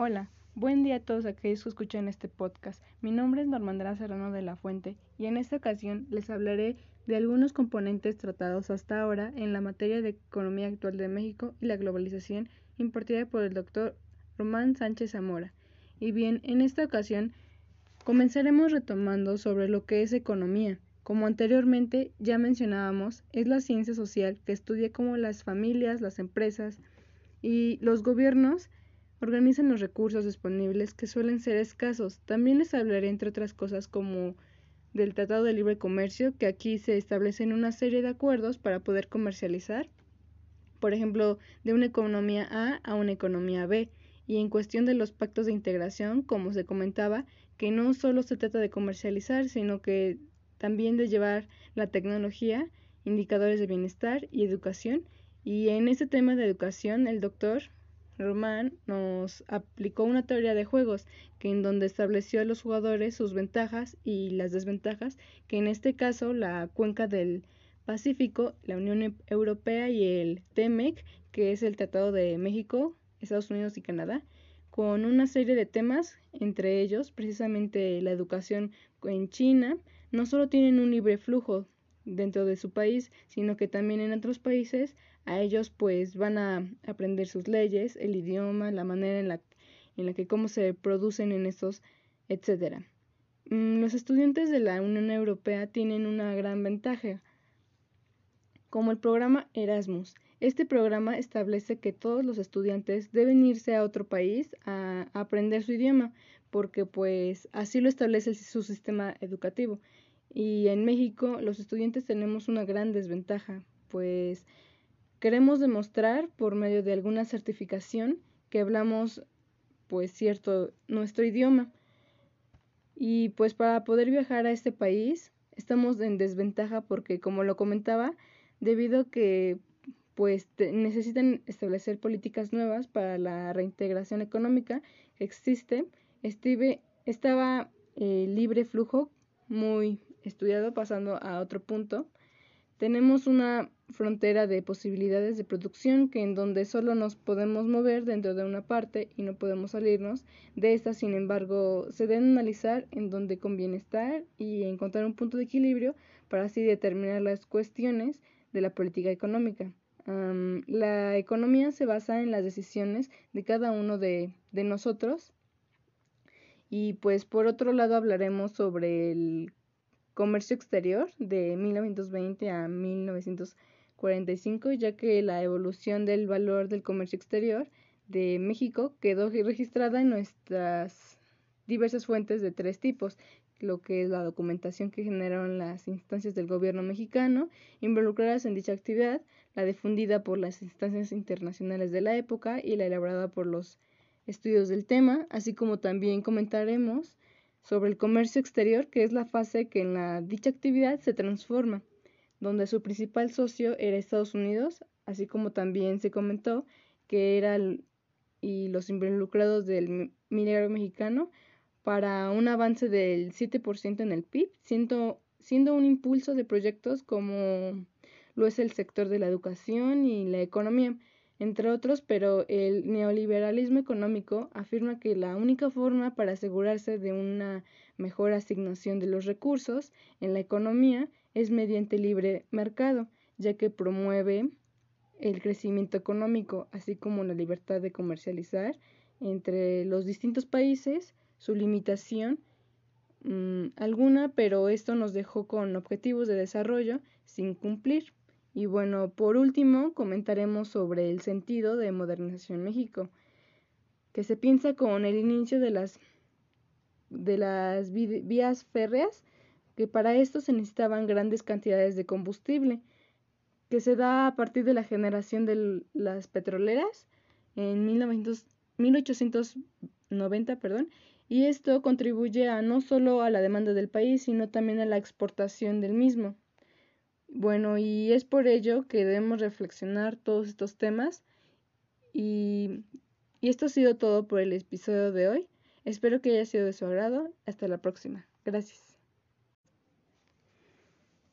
Hola, buen día a todos aquellos que escuchan este podcast. Mi nombre es Normandra Serrano de la Fuente y en esta ocasión les hablaré de algunos componentes tratados hasta ahora en la materia de economía actual de México y la globalización impartida por el doctor Román Sánchez Zamora. Y bien, en esta ocasión comenzaremos retomando sobre lo que es economía. Como anteriormente ya mencionábamos, es la ciencia social que estudia cómo las familias, las empresas y los gobiernos organizan los recursos disponibles que suelen ser escasos. También les hablaré, entre otras cosas, como del Tratado de Libre Comercio, que aquí se establecen una serie de acuerdos para poder comercializar, por ejemplo, de una economía A a una economía B. Y en cuestión de los pactos de integración, como se comentaba, que no solo se trata de comercializar, sino que también de llevar la tecnología, indicadores de bienestar y educación. Y en este tema de educación, el doctor Román nos aplicó una teoría de juegos que en donde estableció a los jugadores sus ventajas y las desventajas, que en este caso la cuenca del Pacífico, la Unión Europea y el TEMEC, que es el Tratado de México, Estados Unidos y Canadá, con una serie de temas, entre ellos precisamente la educación en China, no solo tienen un libre flujo dentro de su país, sino que también en otros países a ellos pues van a aprender sus leyes, el idioma, la manera en la, en la que cómo se producen en estos, etcétera. Mm, los estudiantes de la Unión Europea tienen una gran ventaja, como el programa Erasmus. Este programa establece que todos los estudiantes deben irse a otro país a aprender su idioma, porque pues así lo establece su sistema educativo. Y en México los estudiantes tenemos una gran desventaja, pues queremos demostrar por medio de alguna certificación que hablamos pues cierto nuestro idioma. Y pues para poder viajar a este país estamos en desventaja porque como lo comentaba, debido a que pues necesitan establecer políticas nuevas para la reintegración económica que existe, estaba eh, libre flujo muy estudiado, pasando a otro punto, tenemos una frontera de posibilidades de producción que en donde solo nos podemos mover dentro de una parte y no podemos salirnos de esta, sin embargo, se debe analizar en dónde conviene estar y encontrar un punto de equilibrio para así determinar las cuestiones de la política económica. la economía se basa en las decisiones de cada uno de, de nosotros y pues por otro lado hablaremos sobre el comercio exterior de 1920 a 1945, ya que la evolución del valor del comercio exterior de México quedó registrada en nuestras diversas fuentes de tres tipos, lo que es la documentación que generaron las instancias del gobierno mexicano involucradas en dicha actividad, la difundida por las instancias internacionales de la época y la elaborada por los estudios del tema, así como también comentaremos sobre el comercio exterior, que es la fase que en la dicha actividad se transforma, donde su principal socio era Estados Unidos, así como también se comentó que era y los involucrados del milagro mexicano para un avance del 7% en el PIB, siendo, siendo un impulso de proyectos como lo es el sector de la educación y la economía, entre otros, pero el neoliberalismo económico afirma que la única forma para asegurarse de una mejor asignación de los recursos en la economía es mediante libre mercado, ya que promueve el crecimiento económico, así como la libertad de comercializar entre los distintos países, su limitación mm, alguna, pero esto nos dejó con objetivos de desarrollo sin cumplir. Y bueno, por último, comentaremos sobre el sentido de modernización México, que se piensa con el inicio de las, de las vías férreas, que para esto se necesitaban grandes cantidades de combustible, que se da a partir de la generación de las petroleras en 1890, perdón, y esto contribuye a no solo a la demanda del país, sino también a la exportación del mismo. Bueno, y es por ello que debemos reflexionar todos estos temas y, y esto ha sido todo por el episodio de hoy. Espero que haya sido de su agrado. Hasta la próxima. Gracias.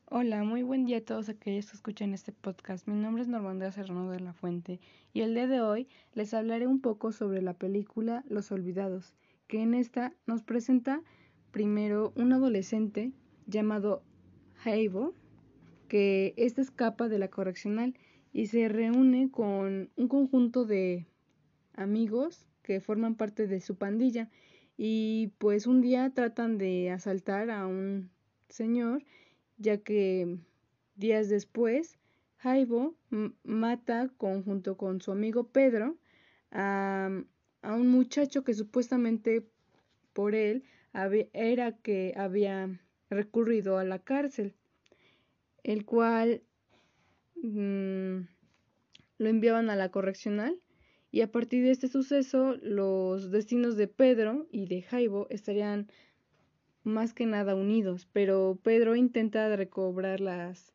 Hola, muy buen día a todos aquellos que escuchan este podcast. Mi nombre es Normandía Serrano de la Fuente y el día de hoy les hablaré un poco sobre la película Los Olvidados, que en esta nos presenta primero un adolescente llamado Heibo, que este escapa de la correccional y se reúne con un conjunto de amigos que forman parte de su pandilla y pues un día tratan de asaltar a un señor ya que días después Jaibo mata junto con su amigo Pedro a, un muchacho que supuestamente por él era que había recurrido a la cárcel, el cual mm, lo enviaban a la correccional y a partir de este suceso los destinos de Pedro y de Jaibo estarían más que nada unidos, pero Pedro intenta recobrar las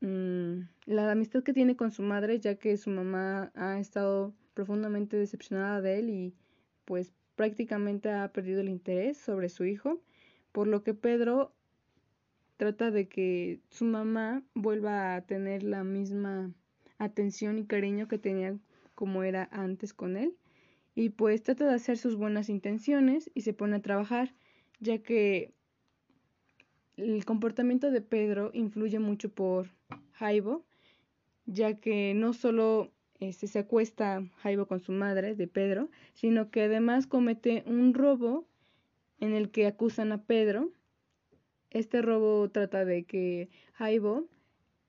mm, la amistad que tiene con su madre, ya que su mamá ha estado profundamente decepcionada de él y pues prácticamente ha perdido el interés sobre su hijo, por lo que Pedro trata de que su mamá vuelva a tener la misma atención y cariño que tenía como era antes con él y pues trata de hacer sus buenas intenciones y se pone a trabajar, ya que el comportamiento de Pedro influye mucho por Jaibo, ya que no solo este, se acuesta Jaibo con su madre de Pedro, sino que además comete un robo en el que acusan a Pedro. Este robo trata de que Jaibo,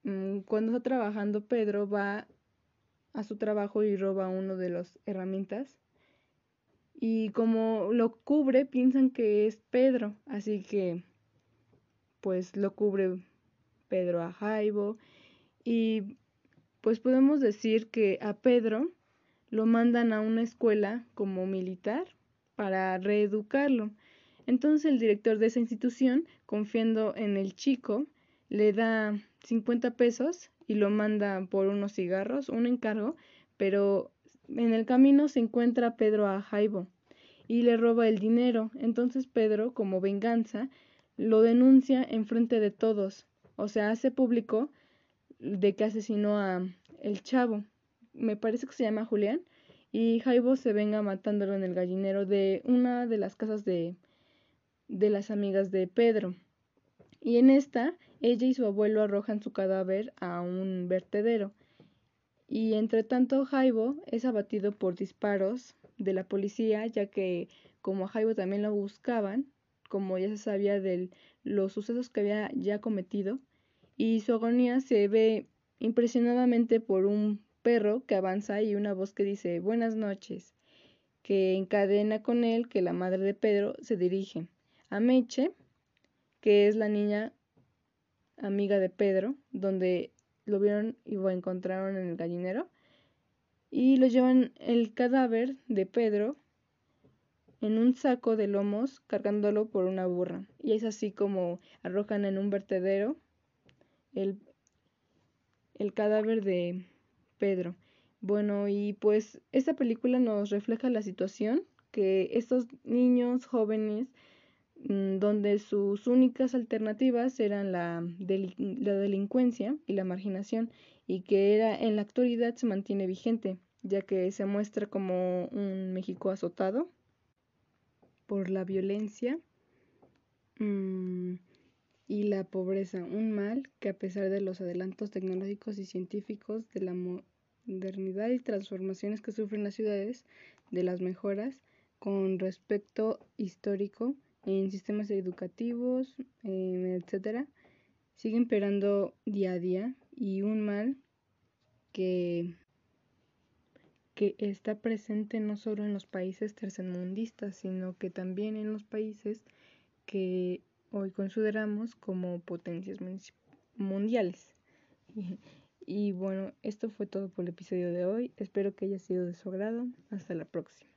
mm, cuando está trabajando, Pedro va a su trabajo y roba uno de las herramientas y como lo cubre piensan que es Pedro, así que pues lo cubre Pedro a Jaibo y pues podemos decir que a Pedro lo mandan a una escuela como militar para reeducarlo. Entonces el director de esa institución, confiando en el chico, le da 50 pesos y lo manda por unos cigarros, un encargo, pero en el camino se encuentra Pedro a Jaibo y le roba el dinero. Entonces Pedro, como venganza, lo denuncia en frente de todos. O sea, hace público de que asesinó a el chavo. Me parece que se llama Julián. Y Jaibo se venga matándolo en el gallinero de una de las casas de, de las amigas de Pedro. Y en esta, ella y su abuelo arrojan su cadáver a un vertedero y entre tanto Jaibo es abatido por disparos de la policía, ya que como a Jaibo también lo buscaban, como ya se sabía de los sucesos que había ya cometido, y su agonía se ve impresionadamente por un perro que avanza y una voz que dice buenas noches, que encadena con él que la madre de Pedro se dirige a Meche, que es la niña amiga de Pedro, donde lo vieron y lo encontraron en el gallinero y lo llevan el cadáver de Pedro en un saco de lomos cargándolo por una burra y es así como arrojan en un vertedero el, el cadáver de Pedro. Bueno, y pues esta película nos refleja la situación que estos niños jóvenes donde sus únicas alternativas eran la, la delincuencia y la marginación, y que era en la actualidad se mantiene vigente, ya que se muestra como un México azotado por la violencia mm, y la pobreza, un mal que a pesar de los adelantos tecnológicos y científicos, de la modernidad y transformaciones que sufren las ciudades, de las mejoras con respecto histórico, en sistemas educativos, eh, etcétera, sigue imperando día a día y un mal que, que está presente no solo en los países tercermundistas, sino que también en los países que hoy consideramos como potencias mundiales. Y bueno, esto fue todo por el episodio de hoy. Espero que haya sido de su agrado. Hasta la próxima.